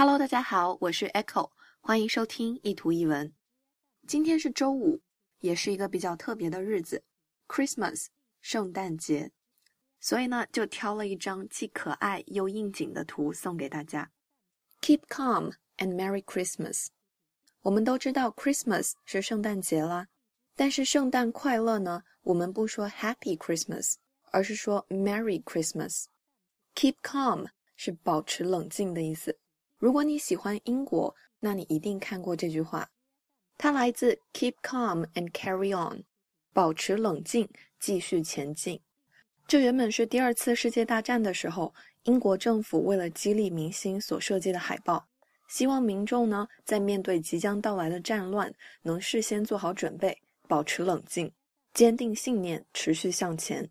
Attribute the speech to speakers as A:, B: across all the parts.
A: Hello，大家好，我是 Echo，欢迎收听一图一文。今天是周五，也是一个比较特别的日子，Christmas，圣诞节。所以呢，就挑了一张既可爱又应景的图送给大家。Keep calm and Merry Christmas。我们都知道 Christmas 是圣诞节啦，但是圣诞快乐呢，我们不说 Happy Christmas，而是说 Merry Christmas。Keep calm 是保持冷静的意思。如果你喜欢英国，那你一定看过这句话，它来自 Keep calm and carry on，保持冷静，继续前进。这原本是第二次世界大战的时候，英国政府为了激励民心所设计的海报，希望民众呢在面对即将到来的战乱，能事先做好准备，保持冷静，坚定信念，持续向前。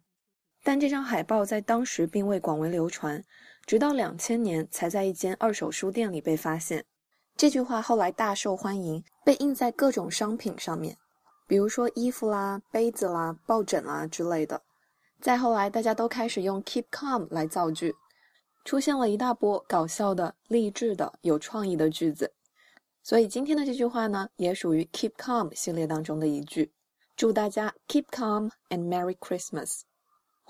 A: 但这张海报在当时并未广为流传，直到两千年才在一间二手书店里被发现。这句话后来大受欢迎，被印在各种商品上面，比如说衣服啦、杯子啦、抱枕啦之类的。再后来，大家都开始用 keep calm 来造句，出现了一大波搞笑的、励志的、有创意的句子。所以今天的这句话呢，也属于 keep calm 系列当中的一句。祝大家 keep calm and Merry Christmas！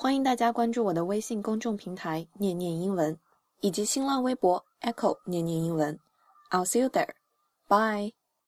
A: 欢迎大家关注我的微信公众平台“念念英文”，以及新浪微博 Echo 念念英文。I'll see you there. Bye.